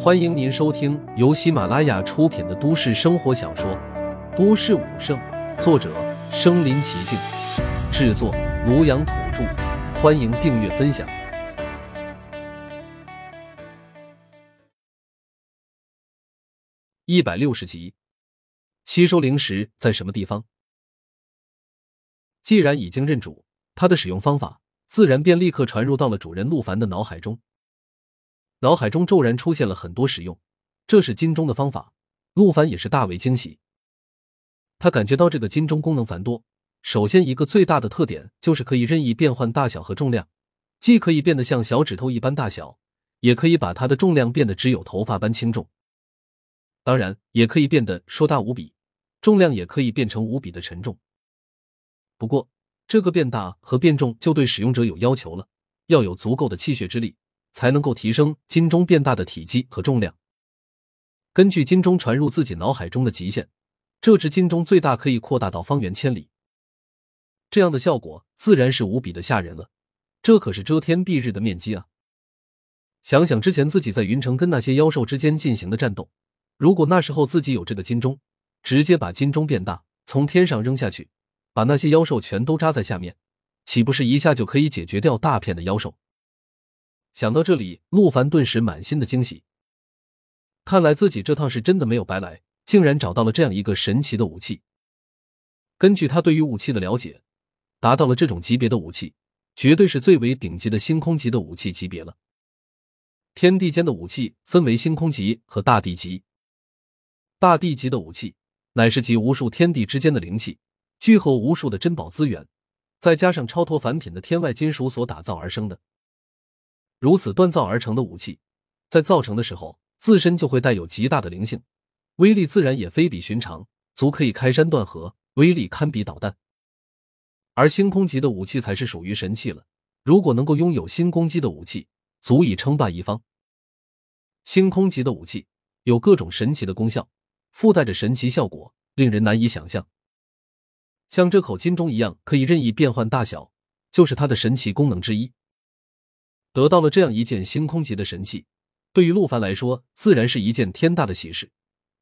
欢迎您收听由喜马拉雅出品的都市生活小说《都市武圣》，作者：身临其境，制作：庐阳土著。欢迎订阅分享。一百六十集，吸收灵石在什么地方？既然已经认主，它的使用方法自然便立刻传入到了主人陆凡的脑海中。脑海中骤然出现了很多使用，这是金钟的方法。陆凡也是大为惊喜。他感觉到这个金钟功能繁多，首先一个最大的特点就是可以任意变换大小和重量，既可以变得像小指头一般大小，也可以把它的重量变得只有头发般轻重。当然，也可以变得硕大无比，重量也可以变成无比的沉重。不过，这个变大和变重就对使用者有要求了，要有足够的气血之力。才能够提升金钟变大的体积和重量。根据金钟传入自己脑海中的极限，这只金钟最大可以扩大到方圆千里。这样的效果自然是无比的吓人了。这可是遮天蔽日的面积啊！想想之前自己在云城跟那些妖兽之间进行的战斗，如果那时候自己有这个金钟，直接把金钟变大，从天上扔下去，把那些妖兽全都扎在下面，岂不是一下就可以解决掉大片的妖兽？想到这里，陆凡顿时满心的惊喜。看来自己这趟是真的没有白来，竟然找到了这样一个神奇的武器。根据他对于武器的了解，达到了这种级别的武器，绝对是最为顶级的星空级的武器级别了。天地间的武器分为星空级和大地级。大地级的武器乃是集无数天地之间的灵气，聚合无数的珍宝资源，再加上超脱凡品的天外金属所打造而生的。如此锻造而成的武器，在造成的时候，自身就会带有极大的灵性，威力自然也非比寻常，足可以开山断河，威力堪比导弹。而星空级的武器才是属于神器了，如果能够拥有星空级的武器，足以称霸一方。星空级的武器有各种神奇的功效，附带着神奇效果，令人难以想象。像这口金钟一样，可以任意变换大小，就是它的神奇功能之一。得到了这样一件星空级的神器，对于陆凡来说，自然是一件天大的喜事。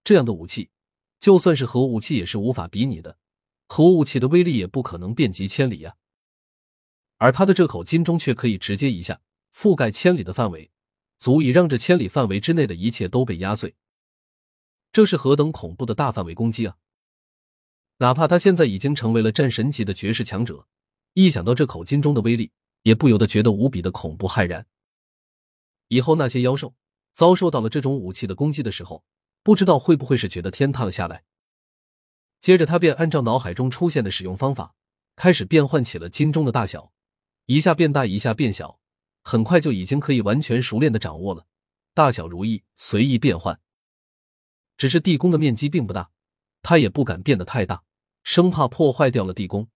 这样的武器，就算是核武器也是无法比拟的，核武器的威力也不可能遍及千里呀。而他的这口金钟却可以直接一下覆盖千里的范围，足以让这千里范围之内的一切都被压碎。这是何等恐怖的大范围攻击啊！哪怕他现在已经成为了战神级的绝世强者，一想到这口金钟的威力，也不由得觉得无比的恐怖骇然。以后那些妖兽遭受到了这种武器的攻击的时候，不知道会不会是觉得天塌了下来。接着他便按照脑海中出现的使用方法，开始变换起了金钟的大小，一下变大，一下变小，很快就已经可以完全熟练的掌握了，大小如意，随意变换。只是地宫的面积并不大，他也不敢变得太大，生怕破坏掉了地宫。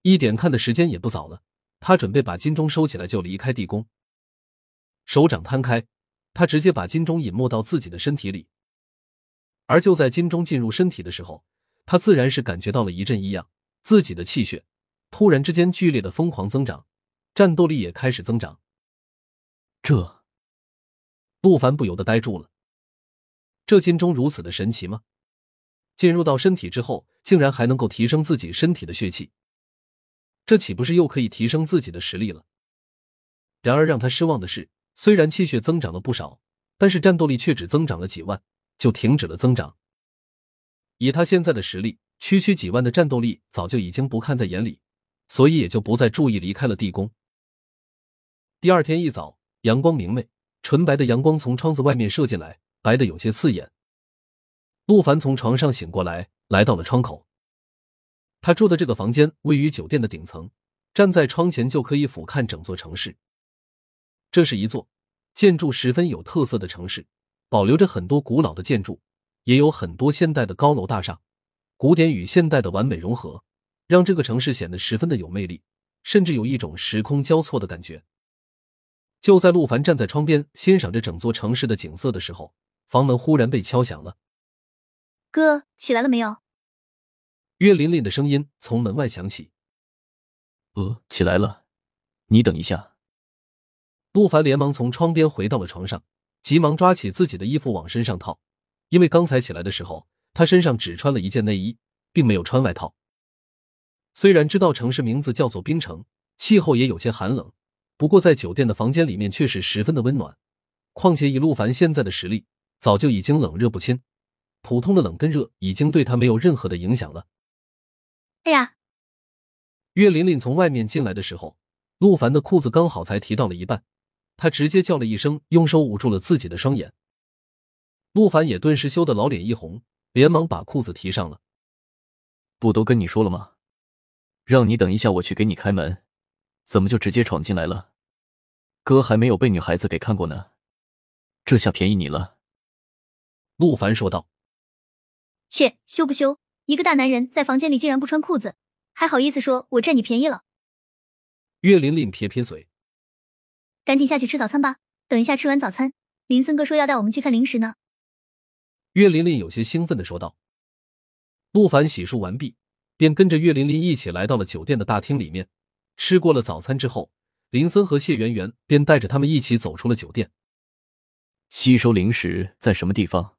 一点看的时间也不早了。他准备把金钟收起来，就离开地宫。手掌摊开，他直接把金钟隐没到自己的身体里。而就在金钟进入身体的时候，他自然是感觉到了一阵异样，自己的气血突然之间剧烈的疯狂增长，战斗力也开始增长。这，陆凡不由得呆住了。这金钟如此的神奇吗？进入到身体之后，竟然还能够提升自己身体的血气。这岂不是又可以提升自己的实力了？然而让他失望的是，虽然气血增长了不少，但是战斗力却只增长了几万，就停止了增长。以他现在的实力，区区几万的战斗力早就已经不看在眼里，所以也就不再注意离开了地宫。第二天一早，阳光明媚，纯白的阳光从窗子外面射进来，白的有些刺眼。陆凡从床上醒过来，来到了窗口。他住的这个房间位于酒店的顶层，站在窗前就可以俯瞰整座城市。这是一座建筑十分有特色的城市，保留着很多古老的建筑，也有很多现代的高楼大厦，古典与现代的完美融合，让这个城市显得十分的有魅力，甚至有一种时空交错的感觉。就在陆凡站在窗边欣赏着整座城市的景色的时候，房门忽然被敲响了。哥，起来了没有？岳琳琳的声音从门外响起：“呃，起来了，你等一下。”陆凡连忙从窗边回到了床上，急忙抓起自己的衣服往身上套，因为刚才起来的时候，他身上只穿了一件内衣，并没有穿外套。虽然知道城市名字叫做冰城，气候也有些寒冷，不过在酒店的房间里面却是十分的温暖。况且以陆凡现在的实力，早就已经冷热不侵，普通的冷跟热已经对他没有任何的影响了。哎呀！岳琳琳从外面进来的时候，陆凡的裤子刚好才提到了一半，他直接叫了一声，用手捂住了自己的双眼。陆凡也顿时羞得老脸一红，连忙把裤子提上了。不都跟你说了吗？让你等一下，我去给你开门，怎么就直接闯进来了？哥还没有被女孩子给看过呢，这下便宜你了。”陆凡说道。“切，羞不羞？一个大男人在房间里竟然不穿裤子，还好意思说我占你便宜了？”岳琳琳撇撇嘴，“赶紧下去吃早餐吧，等一下吃完早餐，林森哥说要带我们去看零食呢。”岳琳琳有些兴奋的说道。陆凡洗漱完毕。便跟着岳琳琳一起来到了酒店的大厅里面。吃过了早餐之后，林森和谢圆圆便带着他们一起走出了酒店。吸收零食在什么地方？